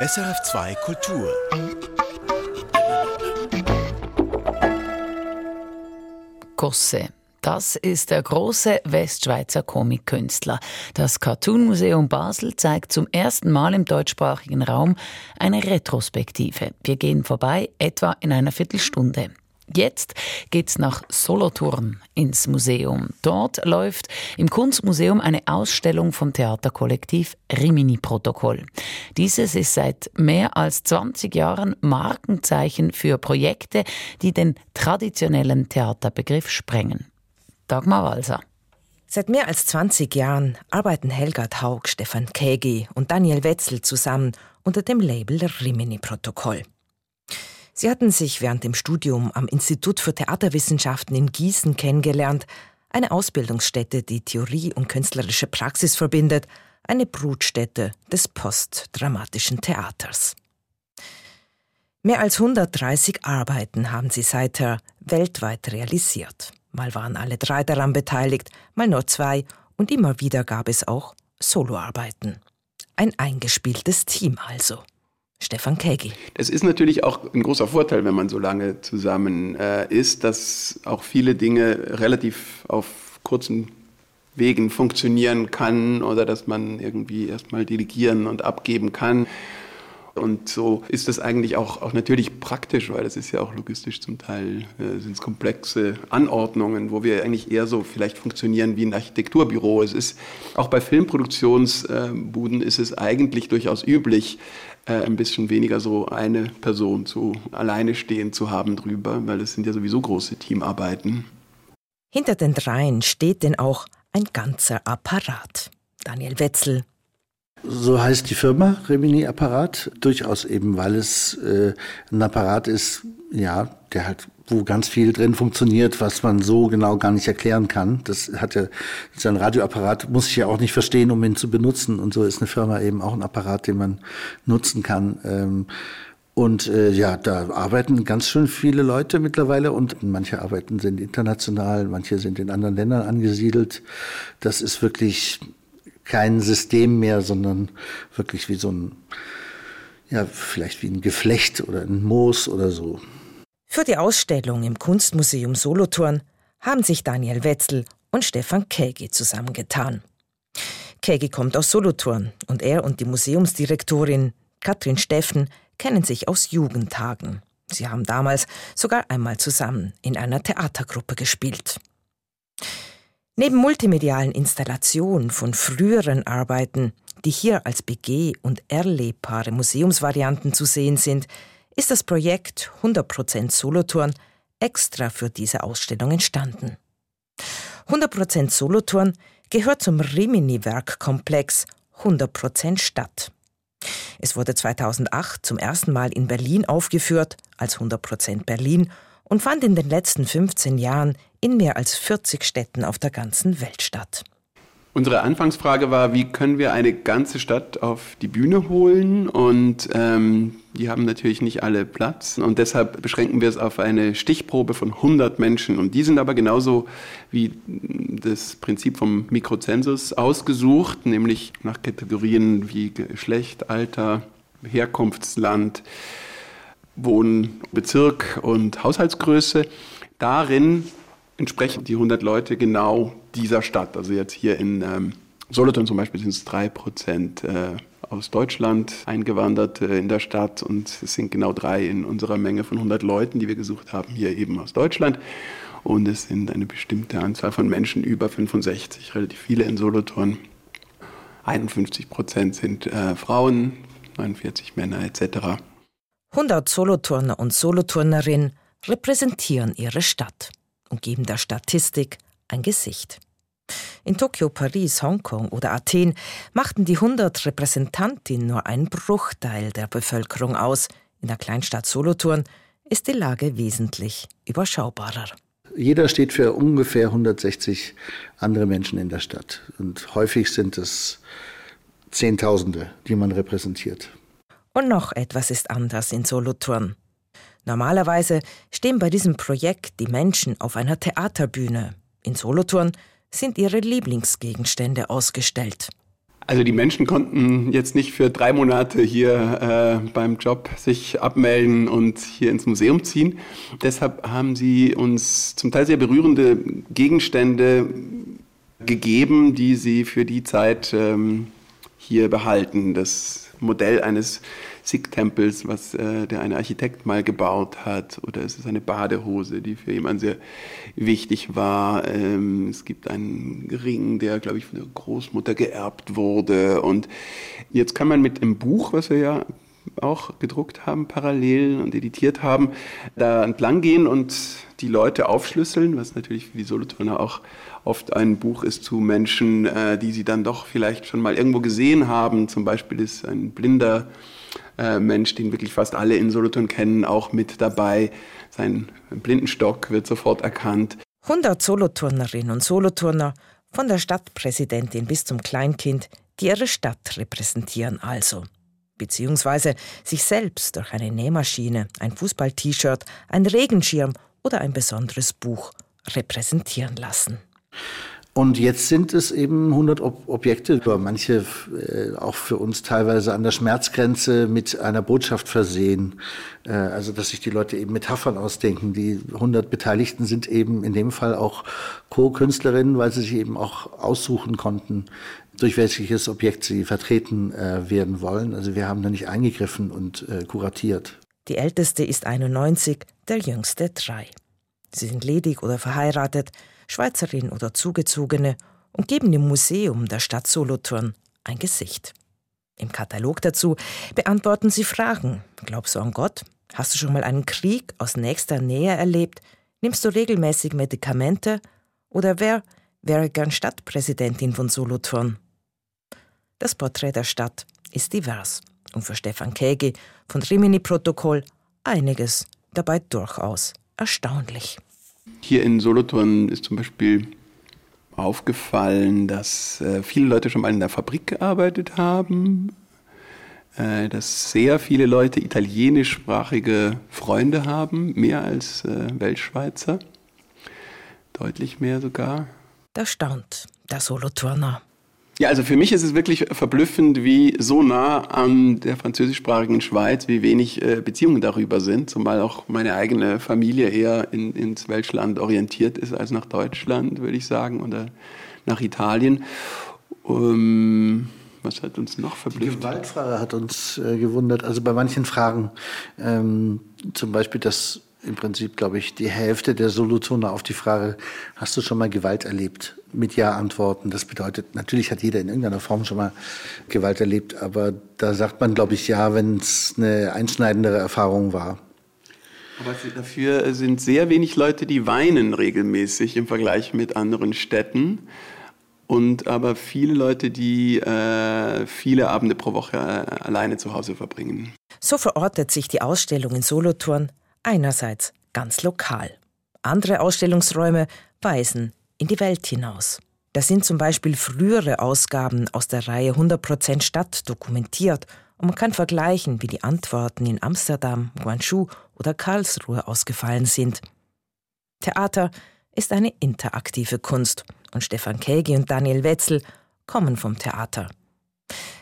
SRF2 Kultur. Gosse. Das ist der große Westschweizer Comic-Künstler. Das Cartoon Museum Basel zeigt zum ersten Mal im deutschsprachigen Raum eine Retrospektive. Wir gehen vorbei, etwa in einer Viertelstunde. Jetzt geht's nach Solothurn ins Museum. Dort läuft im Kunstmuseum eine Ausstellung vom Theaterkollektiv Rimini Protokoll. Dieses ist seit mehr als 20 Jahren Markenzeichen für Projekte, die den traditionellen Theaterbegriff sprengen. Dagmar Walser. Seit mehr als 20 Jahren arbeiten Helga Haug, Stefan Kägi und Daniel Wetzel zusammen unter dem Label Rimini Protokoll. Sie hatten sich während dem Studium am Institut für Theaterwissenschaften in Gießen kennengelernt, eine Ausbildungsstätte, die Theorie und künstlerische Praxis verbindet, eine Brutstätte des postdramatischen Theaters. Mehr als 130 Arbeiten haben sie seither weltweit realisiert. Mal waren alle drei daran beteiligt, mal nur zwei und immer wieder gab es auch Soloarbeiten. Ein eingespieltes Team also. Stefan Kägi. Es ist natürlich auch ein großer Vorteil, wenn man so lange zusammen äh, ist, dass auch viele Dinge relativ auf kurzen Wegen funktionieren kann oder dass man irgendwie erstmal delegieren und abgeben kann. Und so ist das eigentlich auch, auch natürlich praktisch, weil das ist ja auch logistisch zum Teil, äh, sind es komplexe Anordnungen, wo wir eigentlich eher so vielleicht funktionieren wie ein Architekturbüro. Es ist auch bei Filmproduktionsbuden ist es eigentlich durchaus üblich, äh, ein bisschen weniger so eine Person zu alleine stehen zu haben drüber, weil das sind ja sowieso große Teamarbeiten. Hinter den dreien steht denn auch ein ganzer Apparat. Daniel Wetzel, so heißt die Firma Remini Apparat, durchaus eben, weil es äh, ein Apparat ist, ja, der halt, wo ganz viel drin funktioniert, was man so genau gar nicht erklären kann. Das hat ja, so ein Radioapparat muss ich ja auch nicht verstehen, um ihn zu benutzen. Und so ist eine Firma eben auch ein Apparat, den man nutzen kann. Ähm, und äh, ja, da arbeiten ganz schön viele Leute mittlerweile und manche Arbeiten sind international, manche sind in anderen Ländern angesiedelt. Das ist wirklich kein System mehr, sondern wirklich wie so ein, ja, vielleicht wie ein Geflecht oder ein Moos oder so. Für die Ausstellung im Kunstmuseum Solothurn haben sich Daniel Wetzel und Stefan Kägi zusammengetan. Kägi kommt aus Solothurn und er und die Museumsdirektorin Katrin Steffen kennen sich aus Jugendtagen. Sie haben damals sogar einmal zusammen in einer Theatergruppe gespielt. Neben multimedialen Installationen von früheren Arbeiten, die hier als BG- und erlebbare Museumsvarianten zu sehen sind, ist das Projekt 100% Solothurn extra für diese Ausstellung entstanden. 100% Solothurn gehört zum Rimini-Werkkomplex 100% Stadt. Es wurde 2008 zum ersten Mal in Berlin aufgeführt als 100% Berlin und fand in den letzten 15 Jahren in mehr als 40 Städten auf der ganzen Welt statt. Unsere Anfangsfrage war, wie können wir eine ganze Stadt auf die Bühne holen? Und ähm, die haben natürlich nicht alle Platz. Und deshalb beschränken wir es auf eine Stichprobe von 100 Menschen. Und die sind aber genauso wie das Prinzip vom Mikrozensus ausgesucht, nämlich nach Kategorien wie Geschlecht, Alter, Herkunftsland, Wohnbezirk und Haushaltsgröße. Darin entsprechen die 100 Leute genau dieser Stadt. Also jetzt hier in ähm, Solothurn zum Beispiel sind es drei Prozent äh, aus Deutschland eingewandert äh, in der Stadt und es sind genau drei in unserer Menge von 100 Leuten, die wir gesucht haben, hier eben aus Deutschland. Und es sind eine bestimmte Anzahl von Menschen, über 65, relativ viele in Solothurn. 51 Prozent sind äh, Frauen, 49 Männer etc. 100 Solothurner und Solothurnerinnen repräsentieren ihre Stadt und geben der Statistik ein Gesicht. In Tokio, Paris, Hongkong oder Athen machten die 100 Repräsentantinnen nur einen Bruchteil der Bevölkerung aus. In der Kleinstadt Solothurn ist die Lage wesentlich überschaubarer. Jeder steht für ungefähr 160 andere Menschen in der Stadt. Und häufig sind es Zehntausende, die man repräsentiert. Und noch etwas ist anders in Solothurn. Normalerweise stehen bei diesem Projekt die Menschen auf einer Theaterbühne. In Solothurn sind ihre Lieblingsgegenstände ausgestellt. Also die Menschen konnten jetzt nicht für drei Monate hier äh, beim Job sich abmelden und hier ins Museum ziehen. Deshalb haben sie uns zum Teil sehr berührende Gegenstände gegeben, die sie für die Zeit ähm, hier behalten. Das Modell eines Sikh-Tempels, was äh, der eine Architekt mal gebaut hat. Oder es ist eine Badehose, die für jemanden sehr wichtig war. Ähm, es gibt einen Ring, der, glaube ich, von der Großmutter geerbt wurde. Und jetzt kann man mit dem Buch, was wir ja auch gedruckt haben, parallel und editiert haben, da entlang gehen und die Leute aufschlüsseln, was natürlich für die Solothurner auch oft ein Buch ist zu Menschen, äh, die sie dann doch vielleicht schon mal irgendwo gesehen haben. Zum Beispiel ist ein blinder äh, Mensch, den wirklich fast alle in Solothurn kennen, auch mit dabei. Sein Blindenstock wird sofort erkannt. 100 Solothurnerinnen und Solothurner, von der Stadtpräsidentin bis zum Kleinkind, die ihre Stadt repräsentieren also. Beziehungsweise sich selbst durch eine Nähmaschine, ein Fußball-T-Shirt, ein Regenschirm oder ein besonderes Buch repräsentieren lassen. Und jetzt sind es eben 100 Ob Objekte, manche äh, auch für uns teilweise an der Schmerzgrenze mit einer Botschaft versehen. Äh, also, dass sich die Leute eben Metaphern ausdenken. Die 100 Beteiligten sind eben in dem Fall auch Co-Künstlerinnen, weil sie sich eben auch aussuchen konnten, durch welches Objekt sie vertreten äh, werden wollen. Also, wir haben da nicht eingegriffen und äh, kuratiert. Die älteste ist 91, der jüngste drei. Sie sind ledig oder verheiratet Schweizerin oder Zugezogene und geben dem Museum der Stadt Solothurn ein Gesicht. Im Katalog dazu beantworten sie Fragen. Glaubst du an Gott? Hast du schon mal einen Krieg aus nächster Nähe erlebt? Nimmst du regelmäßig Medikamente? Oder wer wäre gern Stadtpräsidentin von Solothurn? Das Porträt der Stadt ist divers und für Stefan Kägi von Rimini Protokoll einiges dabei durchaus erstaunlich. Hier in Solothurn ist zum Beispiel aufgefallen, dass äh, viele Leute schon mal in der Fabrik gearbeitet haben, äh, dass sehr viele Leute italienischsprachige Freunde haben, mehr als äh, Weltschweizer, deutlich mehr sogar. Da staunt der Solothurner. Ja, also für mich ist es wirklich verblüffend, wie so nah an der französischsprachigen Schweiz, wie wenig äh, Beziehungen darüber sind, zumal auch meine eigene Familie eher in, ins Welschland orientiert ist als nach Deutschland, würde ich sagen, oder nach Italien. Um, was hat uns noch verblüfft? Die Gewaltfrage hat uns äh, gewundert. Also bei manchen Fragen, ähm, zum Beispiel das im Prinzip, glaube ich, die Hälfte der Solothurner auf die Frage, hast du schon mal Gewalt erlebt? Mit Ja antworten. Das bedeutet, natürlich hat jeder in irgendeiner Form schon mal Gewalt erlebt, aber da sagt man, glaube ich, Ja, wenn es eine einschneidendere Erfahrung war. Aber dafür sind sehr wenig Leute, die weinen regelmäßig im Vergleich mit anderen Städten. Und aber viele Leute, die äh, viele Abende pro Woche äh, alleine zu Hause verbringen. So verortet sich die Ausstellung in Solothurn einerseits ganz lokal. Andere Ausstellungsräume weisen in die Welt hinaus. Da sind zum Beispiel frühere Ausgaben aus der Reihe 100% Stadt dokumentiert und man kann vergleichen, wie die Antworten in Amsterdam, Guangzhou oder Karlsruhe ausgefallen sind. Theater ist eine interaktive Kunst und Stefan Kägi und Daniel Wetzel kommen vom Theater.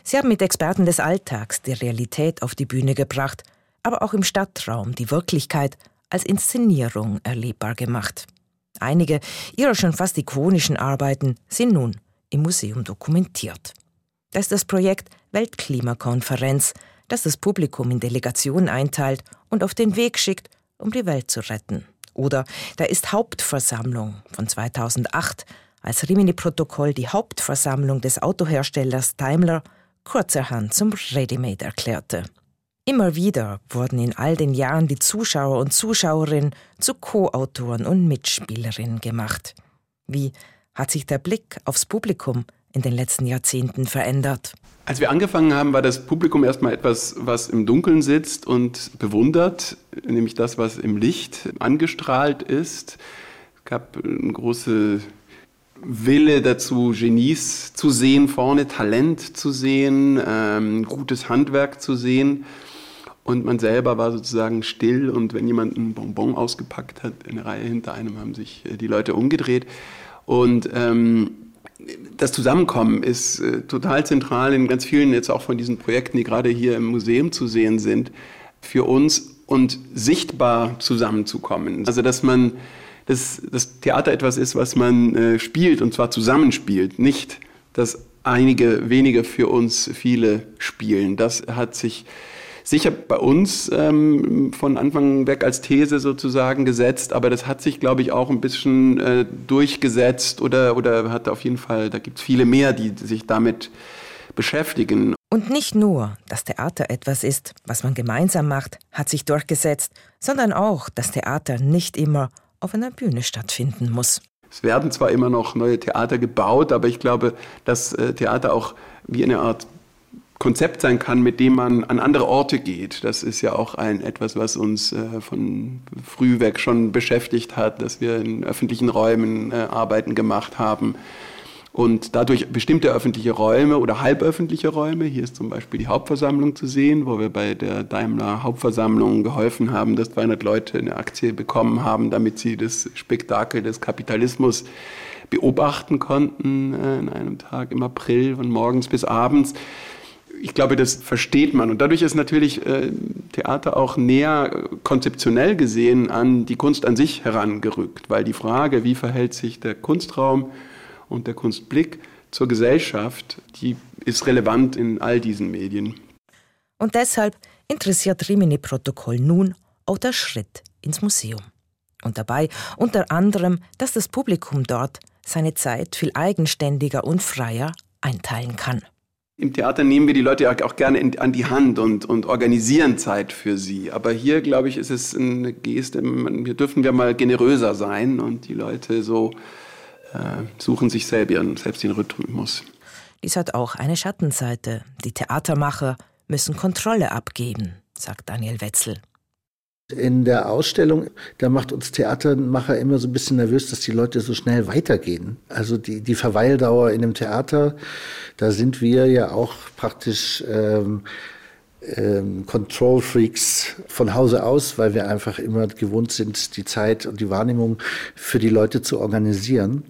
Sie haben mit Experten des Alltags die Realität auf die Bühne gebracht aber auch im Stadtraum die Wirklichkeit als Inszenierung erlebbar gemacht. Einige ihrer schon fast ikonischen Arbeiten sind nun im Museum dokumentiert. Das ist das Projekt Weltklimakonferenz, das das Publikum in Delegationen einteilt und auf den Weg schickt, um die Welt zu retten. Oder da ist Hauptversammlung von 2008, als Rimini-Protokoll die Hauptversammlung des Autoherstellers Daimler kurzerhand zum Ready-Made erklärte. Immer wieder wurden in all den Jahren die Zuschauer und Zuschauerinnen zu Co-Autoren und Mitspielerinnen gemacht. Wie hat sich der Blick aufs Publikum in den letzten Jahrzehnten verändert? Als wir angefangen haben, war das Publikum erstmal etwas, was im Dunkeln sitzt und bewundert, nämlich das, was im Licht angestrahlt ist. Es gab eine große Wille dazu, Genies zu sehen vorne, Talent zu sehen, ähm, gutes Handwerk zu sehen. Und man selber war sozusagen still und wenn jemand ein Bonbon ausgepackt hat, in der Reihe hinter einem haben sich äh, die Leute umgedreht. Und ähm, das Zusammenkommen ist äh, total zentral in ganz vielen jetzt auch von diesen Projekten, die gerade hier im Museum zu sehen sind, für uns und sichtbar zusammenzukommen. Also dass man dass das Theater etwas ist, was man äh, spielt und zwar zusammenspielt, nicht dass einige wenige für uns viele spielen. Das hat sich sicher bei uns ähm, von Anfang weg als These sozusagen gesetzt, aber das hat sich, glaube ich, auch ein bisschen äh, durchgesetzt oder, oder hat auf jeden Fall, da gibt es viele mehr, die sich damit beschäftigen. Und nicht nur, dass Theater etwas ist, was man gemeinsam macht, hat sich durchgesetzt, sondern auch, dass Theater nicht immer auf einer Bühne stattfinden muss. Es werden zwar immer noch neue Theater gebaut, aber ich glaube, dass äh, Theater auch wie eine Art Konzept sein kann, mit dem man an andere Orte geht. Das ist ja auch ein etwas, was uns äh, von früh weg schon beschäftigt hat, dass wir in öffentlichen Räumen äh, Arbeiten gemacht haben und dadurch bestimmte öffentliche Räume oder halböffentliche Räume, hier ist zum Beispiel die Hauptversammlung zu sehen, wo wir bei der Daimler Hauptversammlung geholfen haben, dass 200 Leute eine Aktie bekommen haben, damit sie das Spektakel des Kapitalismus beobachten konnten äh, in einem Tag im April von morgens bis abends ich glaube, das versteht man. Und dadurch ist natürlich äh, Theater auch näher äh, konzeptionell gesehen an die Kunst an sich herangerückt, weil die Frage, wie verhält sich der Kunstraum und der Kunstblick zur Gesellschaft, die ist relevant in all diesen Medien. Und deshalb interessiert Rimini-Protokoll nun auch der Schritt ins Museum. Und dabei unter anderem, dass das Publikum dort seine Zeit viel eigenständiger und freier einteilen kann. Im Theater nehmen wir die Leute auch gerne in, an die Hand und, und organisieren Zeit für sie. Aber hier, glaube ich, ist es eine Geste, hier dürfen wir mal generöser sein und die Leute so äh, suchen sich selber, selbst den Rhythmus. Dies hat auch eine Schattenseite. Die Theatermacher müssen Kontrolle abgeben, sagt Daniel Wetzel. In der Ausstellung, da macht uns Theatermacher immer so ein bisschen nervös, dass die Leute so schnell weitergehen. Also die, die Verweildauer in dem Theater, da sind wir ja auch praktisch ähm, ähm, Control Freaks von Hause aus, weil wir einfach immer gewohnt sind, die Zeit und die Wahrnehmung für die Leute zu organisieren.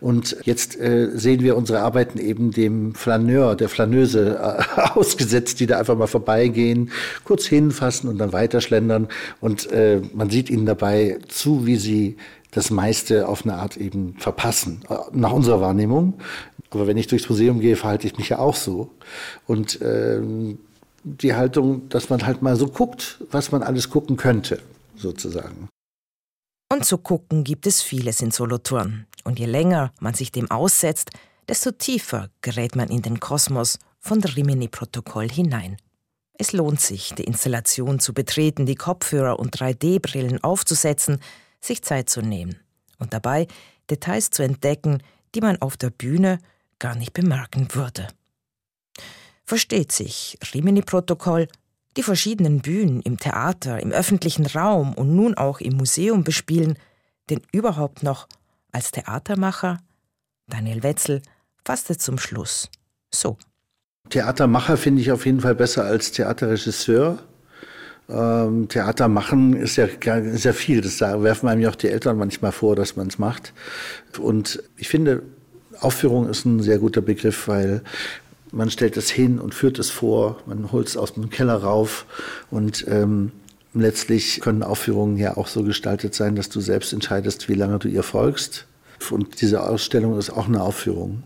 Und jetzt äh, sehen wir unsere Arbeiten eben dem Flaneur, der Flaneuse äh, ausgesetzt, die da einfach mal vorbeigehen, kurz hinfassen und dann weiterschlendern. Und äh, man sieht ihnen dabei zu, wie sie das meiste auf eine Art eben verpassen, äh, nach unserer Wahrnehmung. Aber wenn ich durchs Museum gehe, verhalte ich mich ja auch so. Und ähm, die Haltung, dass man halt mal so guckt, was man alles gucken könnte, sozusagen. Und zu gucken gibt es vieles in Solothurn. Und je länger man sich dem aussetzt, desto tiefer gerät man in den Kosmos von Rimini-Protokoll hinein. Es lohnt sich, die Installation zu betreten, die Kopfhörer und 3D-Brillen aufzusetzen, sich Zeit zu nehmen und dabei Details zu entdecken, die man auf der Bühne gar nicht bemerken würde. Versteht sich Rimini-Protokoll die verschiedenen Bühnen im Theater, im öffentlichen Raum und nun auch im Museum bespielen, denn überhaupt noch als Theatermacher? Daniel Wetzel fasste zum Schluss so. Theatermacher finde ich auf jeden Fall besser als Theaterregisseur. Ähm, Theater machen ist ja, ist ja viel. Das werfen einem ja auch die Eltern manchmal vor, dass man es macht. Und ich finde, Aufführung ist ein sehr guter Begriff, weil man stellt es hin und führt es vor, man holt es aus dem Keller rauf und ähm, letztlich können Aufführungen ja auch so gestaltet sein, dass du selbst entscheidest, wie lange du ihr folgst. Und diese Ausstellung ist auch eine Aufführung.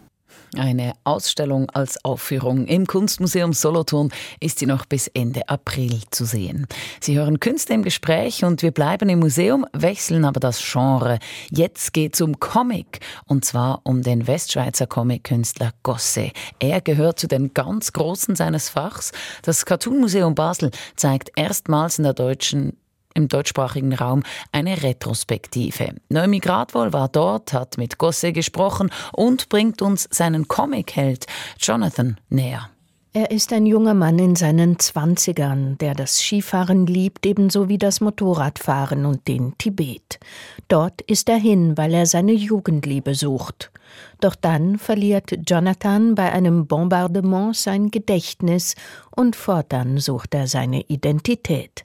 Eine Ausstellung als Aufführung im Kunstmuseum Solothurn ist sie noch bis Ende April zu sehen. Sie hören Künste im Gespräch und wir bleiben im Museum, wechseln aber das Genre. Jetzt geht es um Comic und zwar um den Westschweizer Comic-Künstler Gosse. Er gehört zu den ganz Großen seines Fachs. Das Cartoon Museum Basel zeigt erstmals in der deutschen im deutschsprachigen Raum eine Retrospektive. Noemi Gradwohl war dort, hat mit Gosse gesprochen und bringt uns seinen Comicheld Jonathan näher. Er ist ein junger Mann in seinen Zwanzigern, der das Skifahren liebt, ebenso wie das Motorradfahren und den Tibet. Dort ist er hin, weil er seine Jugendliebe sucht. Doch dann verliert Jonathan bei einem Bombardement sein Gedächtnis und fortan sucht er seine Identität.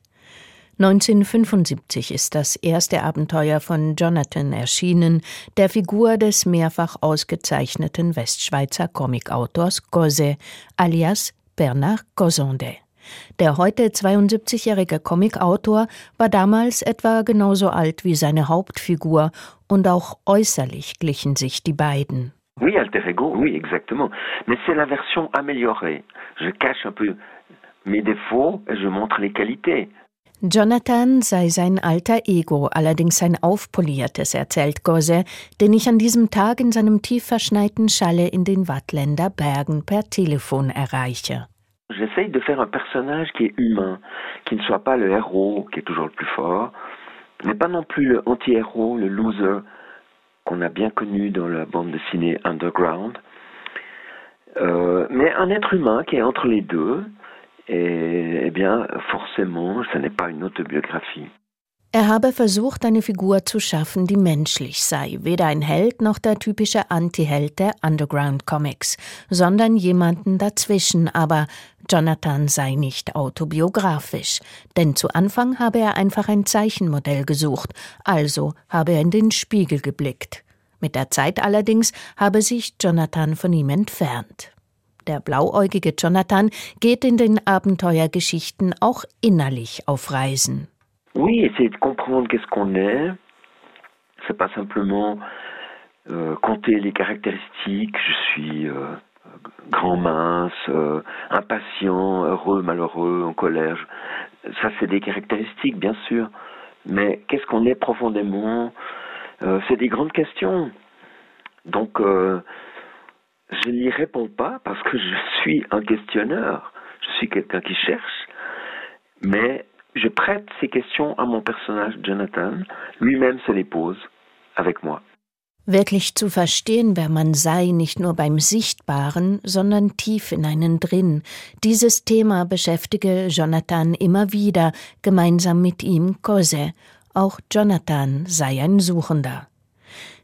1975 ist das erste Abenteuer von Jonathan erschienen, der Figur des mehrfach ausgezeichneten Westschweizer Comicautors Gose, alias Bernard Gosonde. Der heute 72-jährige Comicautor war damals etwa genauso alt wie seine Hauptfigur und auch äußerlich glichen sich die beiden. Oui, alter ego, oui, exactement. Mais c'est la version améliorée. Je cache un peu mes défauts et je montre les qualités. Jonathan sei sein alter Ego, allerdings ein aufpoliertes, erzählt Gose, den ich an diesem Tag in seinem tief verschneiten Schalle in den Wattländer Bergen per Telefon erreiche. J'essaye de faire un personnage qui est humain, qui ne soit pas le héros, qui est toujours le plus fort, mais pas non plus le anti-héros, le loser qu'on a bien connu dans la bande dessinée Underground, euh, mais un être humain qui est entre les deux, eh bien forcément, ce n'est pas une autobiographie. Er habe versucht, eine Figur zu schaffen, die menschlich sei, weder ein Held noch der typische Anti-Held der Underground Comics, sondern jemanden dazwischen, aber Jonathan sei nicht autobiografisch, denn zu Anfang habe er einfach ein Zeichenmodell gesucht, also habe er in den Spiegel geblickt. Mit der Zeit allerdings habe sich Jonathan von ihm entfernt. Der blauäugige Jonathan geht in den Abenteuergeschichten auch innerlich auf Reisen. Oui, essayer de comprendre qu'est-ce qu'on est. C'est pas simplement euh, compter les caractéristiques. Je suis euh, grand, mince, euh, impatient, heureux, malheureux, en colère. Ça, c'est des caractéristiques, bien sûr. Mais qu'est-ce qu'on est profondément euh, C'est des grandes questions. Donc, euh, je n'y réponds pas parce que je suis un questionneur. Je suis quelqu'un qui cherche. Mais je prête ces questions à mon personnage Jonathan. Lui-même se les pose avec moi. Wirklich zu verstehen, wer man sei, nicht nur beim Sichtbaren, sondern tief in einen drin. Dieses Thema beschäftige Jonathan immer wieder, gemeinsam mit ihm Cose. Auch Jonathan sei ein Suchender.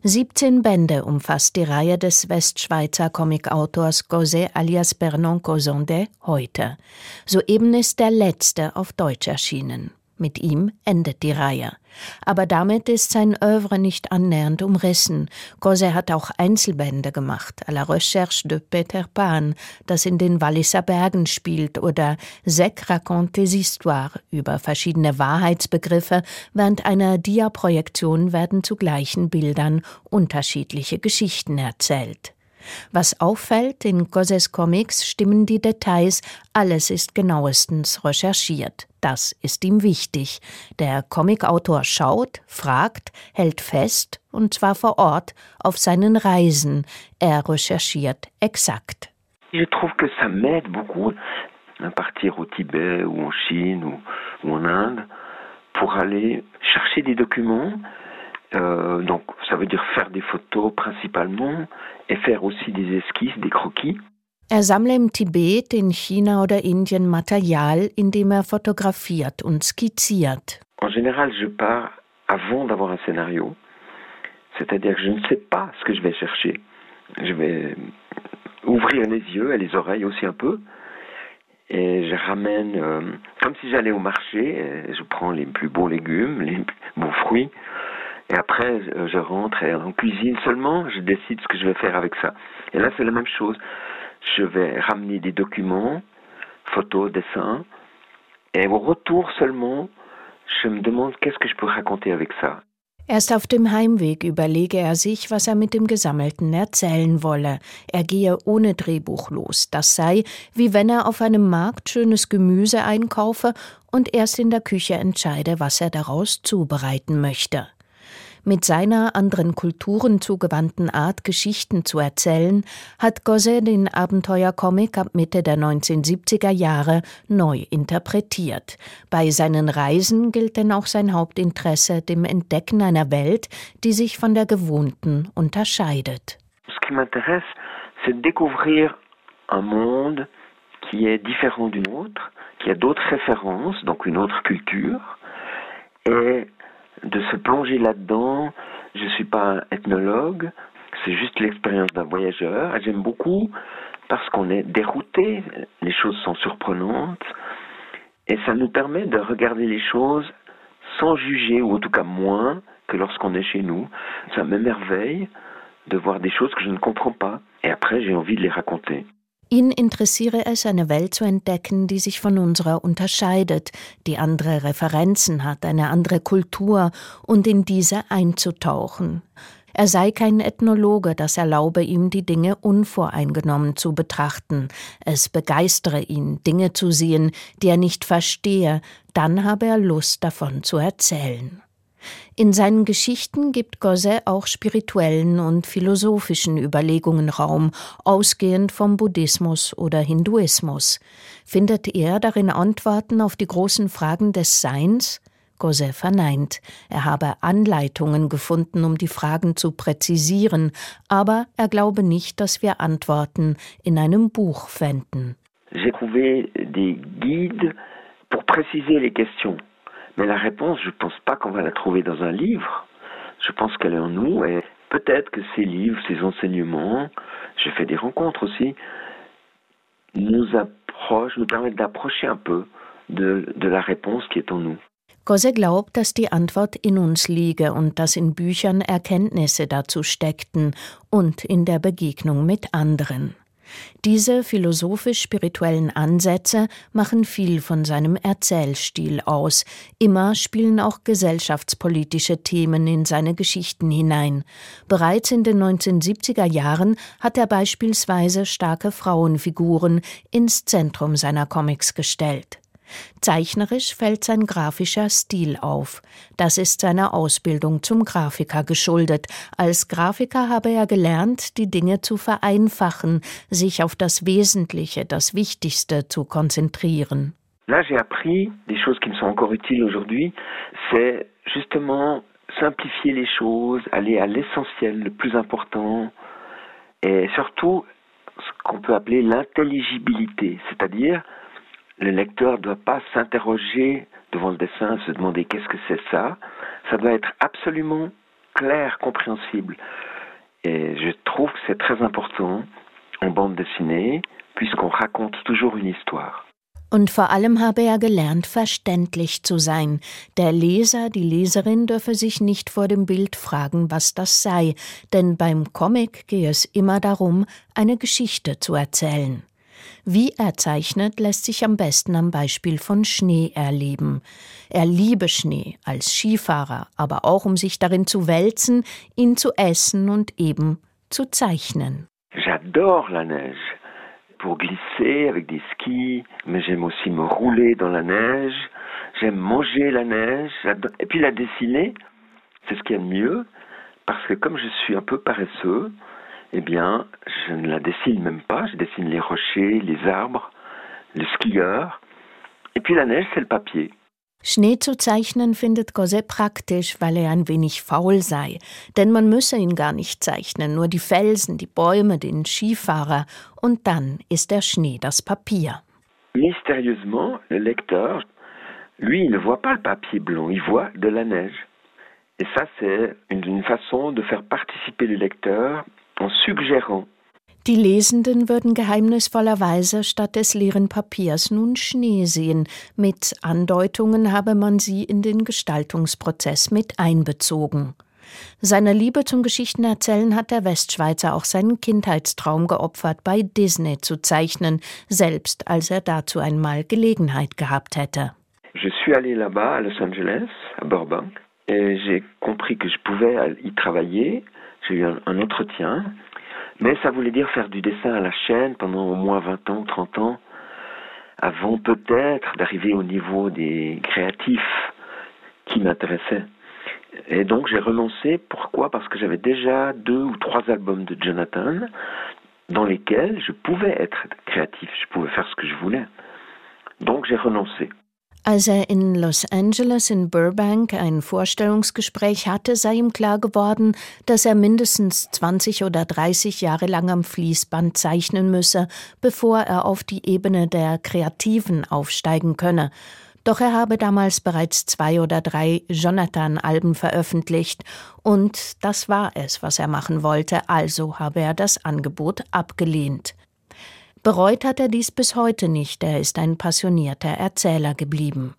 17 Bände umfasst die Reihe des Westschweizer Comicautors Gose alias Bernon Cosonde heute. Soeben ist der letzte auf Deutsch erschienen. Mit ihm endet die Reihe. Aber damit ist sein Övre nicht annähernd umrissen. Gose hat auch Einzelbände gemacht, à la recherche de Peter Pan, das in den Walliser Bergen spielt, oder Sec raconte des histoires über verschiedene Wahrheitsbegriffe. Während einer Diaprojektion werden zu gleichen Bildern unterschiedliche Geschichten erzählt. Was auffällt, in Gosses Comics stimmen die Details, alles ist genauestens recherchiert. Das ist ihm wichtig. Der Comicautor schaut, fragt, hält fest, und zwar vor Ort, auf seinen Reisen. Er recherchiert exakt. Je trouve que ça m'aide beaucoup à partir au Tibet ou en Chine ou, ou en Inde pour aller chercher des documents Euh, donc ça veut dire faire des photos principalement et faire aussi des esquisses, des croquis. Er sammle im Tibet, in China oder Indien Material, indem er fotografiert und skizziert. En général, je pars avant d'avoir un scénario. C'est-à-dire que je ne sais pas ce que je vais chercher. Je vais ouvrir les yeux et les oreilles aussi un peu. Et je ramène, euh, comme si j'allais au marché, je prends les plus beaux légumes, les plus beaux fruits, Et après, je rentre et en cuisine seulement, je décide ce que je vais faire avec ça. Et là, c'est la même chose. Je vais ramener des documents, photos, dessins. Et au retour seulement, je me demande qu'est-ce que je peux raconter avec ça. Erst auf dem Heimweg überlege er sich, was er mit dem Gesammelten erzählen wolle. Er gehe ohne Drehbuch los. Das sei, wie wenn er auf einem Markt schönes Gemüse einkaufe und erst in der Küche entscheide, was er daraus zubereiten möchte. Mit seiner anderen Kulturen zugewandten Art, Geschichten zu erzählen, hat Gosset den Abenteuercomic ab Mitte der 1970er Jahre neu interpretiert. Bei seinen Reisen gilt denn auch sein Hauptinteresse dem Entdecken einer Welt, die sich von der gewohnten unterscheidet. Ce de se plonger là-dedans. Je ne suis pas ethnologue, c'est juste l'expérience d'un voyageur. J'aime beaucoup parce qu'on est dérouté, les choses sont surprenantes et ça nous permet de regarder les choses sans juger, ou en tout cas moins que lorsqu'on est chez nous. Ça m'émerveille de voir des choses que je ne comprends pas. Et après, j'ai envie de les raconter. Ihn interessiere es, eine Welt zu entdecken, die sich von unserer unterscheidet, die andere Referenzen hat, eine andere Kultur und in diese einzutauchen. Er sei kein Ethnologe, das erlaube ihm, die Dinge unvoreingenommen zu betrachten. Es begeistere ihn, Dinge zu sehen, die er nicht verstehe, dann habe er Lust davon zu erzählen. In seinen Geschichten gibt Gosset auch spirituellen und philosophischen Überlegungen Raum, ausgehend vom Buddhismus oder Hinduismus. Findet er darin Antworten auf die großen Fragen des Seins? Gosset verneint. Er habe Anleitungen gefunden, um die Fragen zu präzisieren, aber er glaube nicht, dass wir Antworten in einem Buch fänden. J'ai trouvé des guides pour préciser les questions. Mais la réponse, je ne pense pas qu'on va la trouver dans un livre. Je pense qu'elle est en nous et peut-être que ces livres, ces enseignements, j'ai fait des rencontres aussi, nous approchent, nous permettent d'approcher un peu de, de la réponse qui est en nous. Gosse glaubt, dass die Antwort in uns liege und dass in Büchern Erkenntnisse dazu steckten und in der Begegnung mit anderen. Diese philosophisch-spirituellen Ansätze machen viel von seinem Erzählstil aus. Immer spielen auch gesellschaftspolitische Themen in seine Geschichten hinein. Bereits in den 1970er Jahren hat er beispielsweise starke Frauenfiguren ins Zentrum seiner Comics gestellt. Zeichnerisch fällt sein grafischer Stil auf. Das ist seiner Ausbildung zum Grafiker geschuldet. Als Grafiker habe er gelernt, die Dinge zu vereinfachen, sich auf das Wesentliche, das Wichtigste zu konzentrieren. Là, j'ai appris des choses qui me sont encore utiles aujourd'hui. C'est justement simplifier les choses, aller à l'essentiel, le plus important, et surtout ce qu'on peut appeler l'intelligibilité, c'est-à-dire le lecteur ne doit pas s'interroger devant le dessin, se demander qu'est-ce que c'est ça. Ça doit être absolument clair, compréhensible. Et je trouve que c'est très important en bande dessinée, puisqu'on raconte toujours une histoire. Und vor allem habe er gelernt, verständlich zu sein. Der Leser, die Leserin dürfe sich nicht vor dem Bild fragen, was das sei, denn beim Comic gehe es immer darum, eine Geschichte zu erzählen. Wie er zeichnet, lässt sich am besten am Beispiel von Schnee erleben. Er liebe Schnee als Skifahrer, aber auch um sich darin zu wälzen, ihn zu essen und eben zu zeichnen. J'adore la neige. Pour glisser avec des skis, mais j'aime aussi me rouler dans la neige. J'aime manger la neige. Et puis la dessiner, c'est ce qu'il y a de mieux, parce que comme je suis un peu paresseux, eh bien, je ne la dessine même pas. Je dessine les rochers, les arbres, le skieur. Et puis la neige, c'est le papier. Schnee zu zeichnen findet Gosset praktisch, weil er ein wenig faul sei. Denn man müsse ihn gar nicht zeichnen, nur die Felsen, die Bäume, den Skifahrer. Und dann ist der Schnee das Papier. Mystérieusement, le lecteur, lui, il ne voit pas le papier blanc, il voit de la neige. Et ça, c'est une façon de faire participer le lecteur die Lesenden würden geheimnisvollerweise statt des leeren Papiers nun Schnee sehen. Mit Andeutungen habe man sie in den Gestaltungsprozess mit einbezogen. Seiner Liebe zum Geschichtenerzählen hat der Westschweizer auch seinen Kindheitstraum geopfert, bei Disney zu zeichnen, selbst als er dazu einmal Gelegenheit gehabt hätte. Je suis allé là-bas à Los Angeles, à Burbank, et j'ai compris que je pouvais y travailler. Eu un, un entretien, mais ça voulait dire faire du dessin à la chaîne pendant au moins 20 ans, 30 ans, avant peut-être d'arriver au niveau des créatifs qui m'intéressaient. Et donc j'ai renoncé. Pourquoi? Parce que j'avais déjà deux ou trois albums de Jonathan dans lesquels je pouvais être créatif, je pouvais faire ce que je voulais. Donc j'ai renoncé. Als er in Los Angeles in Burbank ein Vorstellungsgespräch hatte, sei ihm klar geworden, dass er mindestens 20 oder 30 Jahre lang am Fließband zeichnen müsse, bevor er auf die Ebene der Kreativen aufsteigen könne. Doch er habe damals bereits zwei oder drei Jonathan-Alben veröffentlicht, und das war es, was er machen wollte, also habe er das Angebot abgelehnt. Bereut hat er dies bis heute nicht, er ist ein passionierter Erzähler geblieben.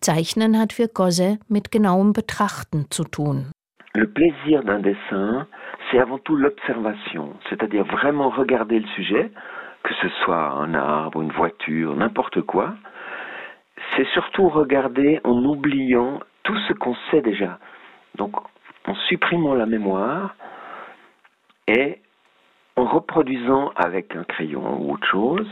Zeichnen hat für Cosset mit genauem Betrachten zu tun. Le plaisir d'un dessin, c'est avant tout l'observation, c'est-à-dire vraiment regarder le sujet, que ce soit un arbre, une voiture, n'importe quoi. C'est surtout regarder en oubliant tout ce qu'on sait déjà. Donc en supprimant la mémoire et en reproduisant avec un crayon ou autre chose,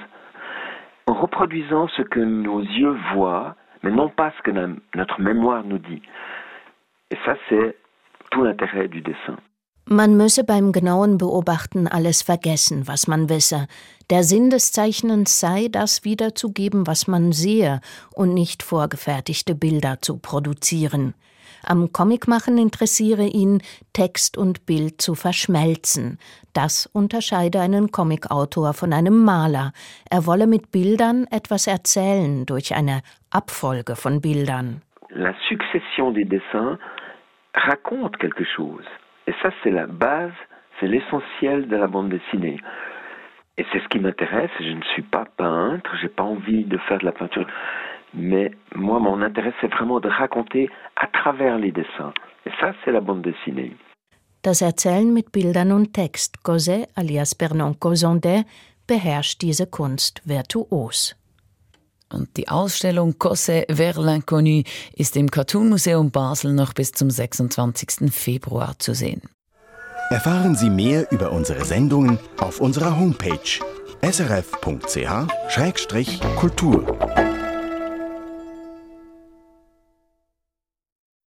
en reproduisant ce que nos yeux voient, mais non pas ce que notre mémoire nous dit. Et ça, c'est tout l'intérêt du dessin. Man müsse beim genauen Beobachten alles vergessen, was man wisse. Der Sinn des Zeichnens sei, das wiederzugeben, was man sehe, und nicht vorgefertigte Bilder zu produzieren. Am Comicmachen interessiere ihn, Text und Bild zu verschmelzen. Das unterscheide einen Comicautor von einem Maler. Er wolle mit Bildern etwas erzählen durch eine Abfolge von Bildern. La succession des dessins raconte quelque chose. Et ça, c'est la base, c'est l'essentiel de la bande dessinée. Et c'est ce qui m'intéresse. Je ne suis pas peintre, j'ai pas envie de faire de la peinture. Mais moi, mon intérêt, c'est vraiment de raconter à travers les dessins. Et ça, c'est la bande dessinée. Das Erzählen mit Bildern und Text, Cosé alias Bernon Cosondet, beherrscht diese Kunst virtuos. Und die Ausstellung Cosse vers l'inconnu ist im Cartoon Museum Basel noch bis zum 26. Februar zu sehen. Erfahren Sie mehr über unsere Sendungen auf unserer Homepage srf.ch-kultur.